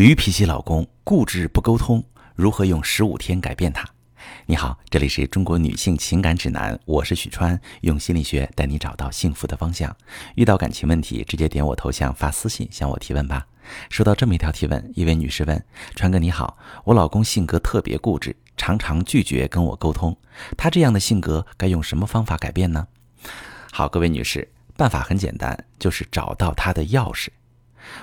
驴脾气老公固执不沟通，如何用十五天改变他？你好，这里是中国女性情感指南，我是许川，用心理学带你找到幸福的方向。遇到感情问题，直接点我头像发私信向我提问吧。收到这么一条提问，一位女士问：川哥你好，我老公性格特别固执，常常拒绝跟我沟通，他这样的性格该用什么方法改变呢？好，各位女士，办法很简单，就是找到他的钥匙。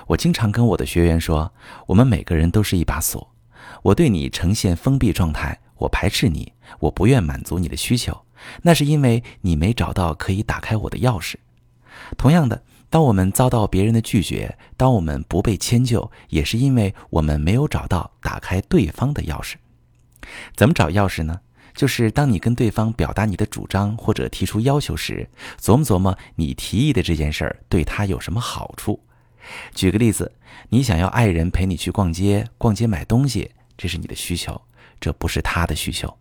我经常跟我的学员说，我们每个人都是一把锁。我对你呈现封闭状态，我排斥你，我不愿满足你的需求，那是因为你没找到可以打开我的钥匙。同样的，当我们遭到别人的拒绝，当我们不被迁就，也是因为我们没有找到打开对方的钥匙。怎么找钥匙呢？就是当你跟对方表达你的主张或者提出要求时，琢磨琢磨你提议的这件事儿对他有什么好处。举个例子，你想要爱人陪你去逛街，逛街买东西，这是你的需求，这不是他的需求。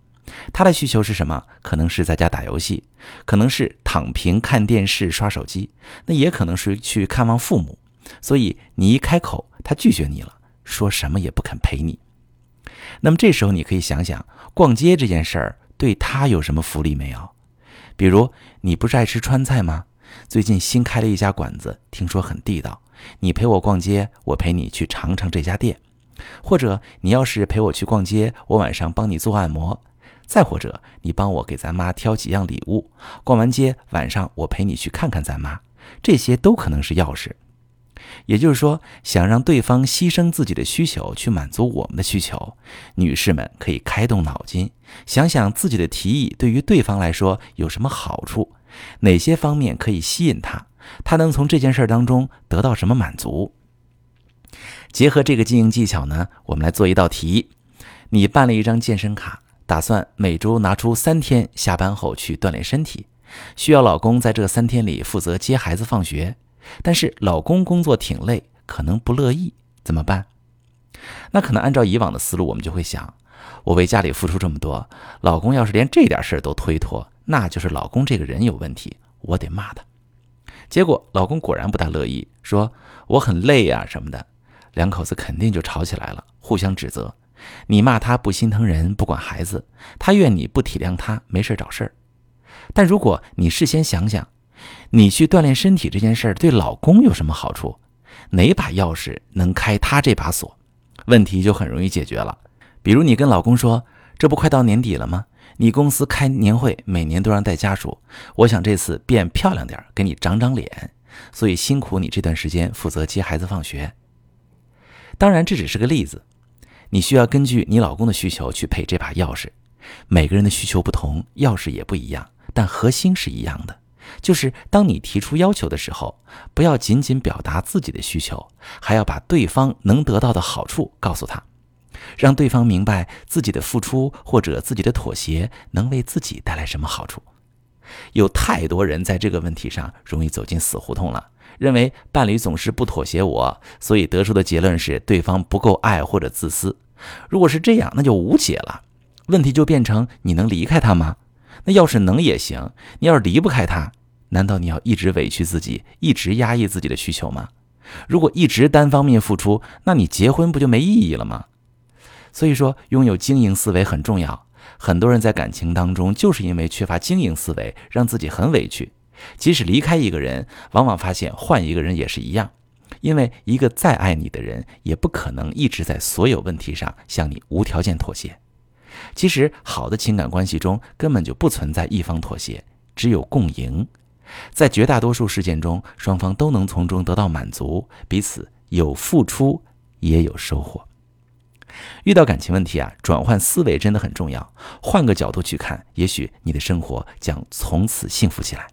他的需求是什么？可能是在家打游戏，可能是躺平看电视刷手机，那也可能是去看望父母。所以你一开口，他拒绝你了，说什么也不肯陪你。那么这时候你可以想想，逛街这件事儿对他有什么福利没有？比如你不是爱吃川菜吗？最近新开了一家馆子，听说很地道。你陪我逛街，我陪你去尝尝这家店。或者你要是陪我去逛街，我晚上帮你做按摩。再或者你帮我给咱妈挑几样礼物。逛完街，晚上我陪你去看看咱妈。这些都可能是钥匙。也就是说，想让对方牺牲自己的需求去满足我们的需求，女士们可以开动脑筋，想想自己的提议对于对方来说有什么好处。哪些方面可以吸引他？他能从这件事儿当中得到什么满足？结合这个经营技巧呢，我们来做一道题：你办了一张健身卡，打算每周拿出三天下班后去锻炼身体，需要老公在这三天里负责接孩子放学，但是老公工作挺累，可能不乐意，怎么办？那可能按照以往的思路，我们就会想：我为家里付出这么多，老公要是连这点事儿都推脱。那就是老公这个人有问题，我得骂他。结果老公果然不大乐意，说我很累呀什么的，两口子肯定就吵起来了，互相指责。你骂他不心疼人，不管孩子，他怨你不体谅他，没事找事儿。但如果你事先想想，你去锻炼身体这件事儿对老公有什么好处？哪把钥匙能开他这把锁？问题就很容易解决了。比如你跟老公说，这不快到年底了吗？你公司开年会，每年都让带家属。我想这次变漂亮点，给你长长脸。所以辛苦你这段时间负责接孩子放学。当然这只是个例子，你需要根据你老公的需求去配这把钥匙。每个人的需求不同，钥匙也不一样，但核心是一样的，就是当你提出要求的时候，不要仅仅表达自己的需求，还要把对方能得到的好处告诉他。让对方明白自己的付出或者自己的妥协能为自己带来什么好处。有太多人在这个问题上容易走进死胡同了，认为伴侣总是不妥协我，所以得出的结论是对方不够爱或者自私。如果是这样，那就无解了。问题就变成你能离开他吗？那要是能也行。你要是离不开他，难道你要一直委屈自己，一直压抑自己的需求吗？如果一直单方面付出，那你结婚不就没意义了吗？所以说，拥有经营思维很重要。很多人在感情当中，就是因为缺乏经营思维，让自己很委屈。即使离开一个人，往往发现换一个人也是一样。因为一个再爱你的人，也不可能一直在所有问题上向你无条件妥协。其实，好的情感关系中根本就不存在一方妥协，只有共赢。在绝大多数事件中，双方都能从中得到满足，彼此有付出，也有收获。遇到感情问题啊，转换思维真的很重要。换个角度去看，也许你的生活将从此幸福起来。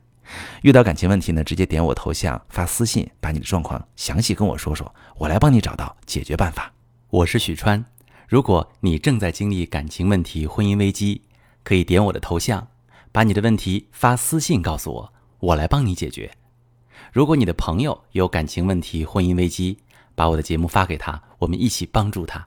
遇到感情问题呢，直接点我头像发私信，把你的状况详细跟我说说，我来帮你找到解决办法。我是许川，如果你正在经历感情问题、婚姻危机，可以点我的头像，把你的问题发私信告诉我，我来帮你解决。如果你的朋友有感情问题、婚姻危机，把我的节目发给他，我们一起帮助他。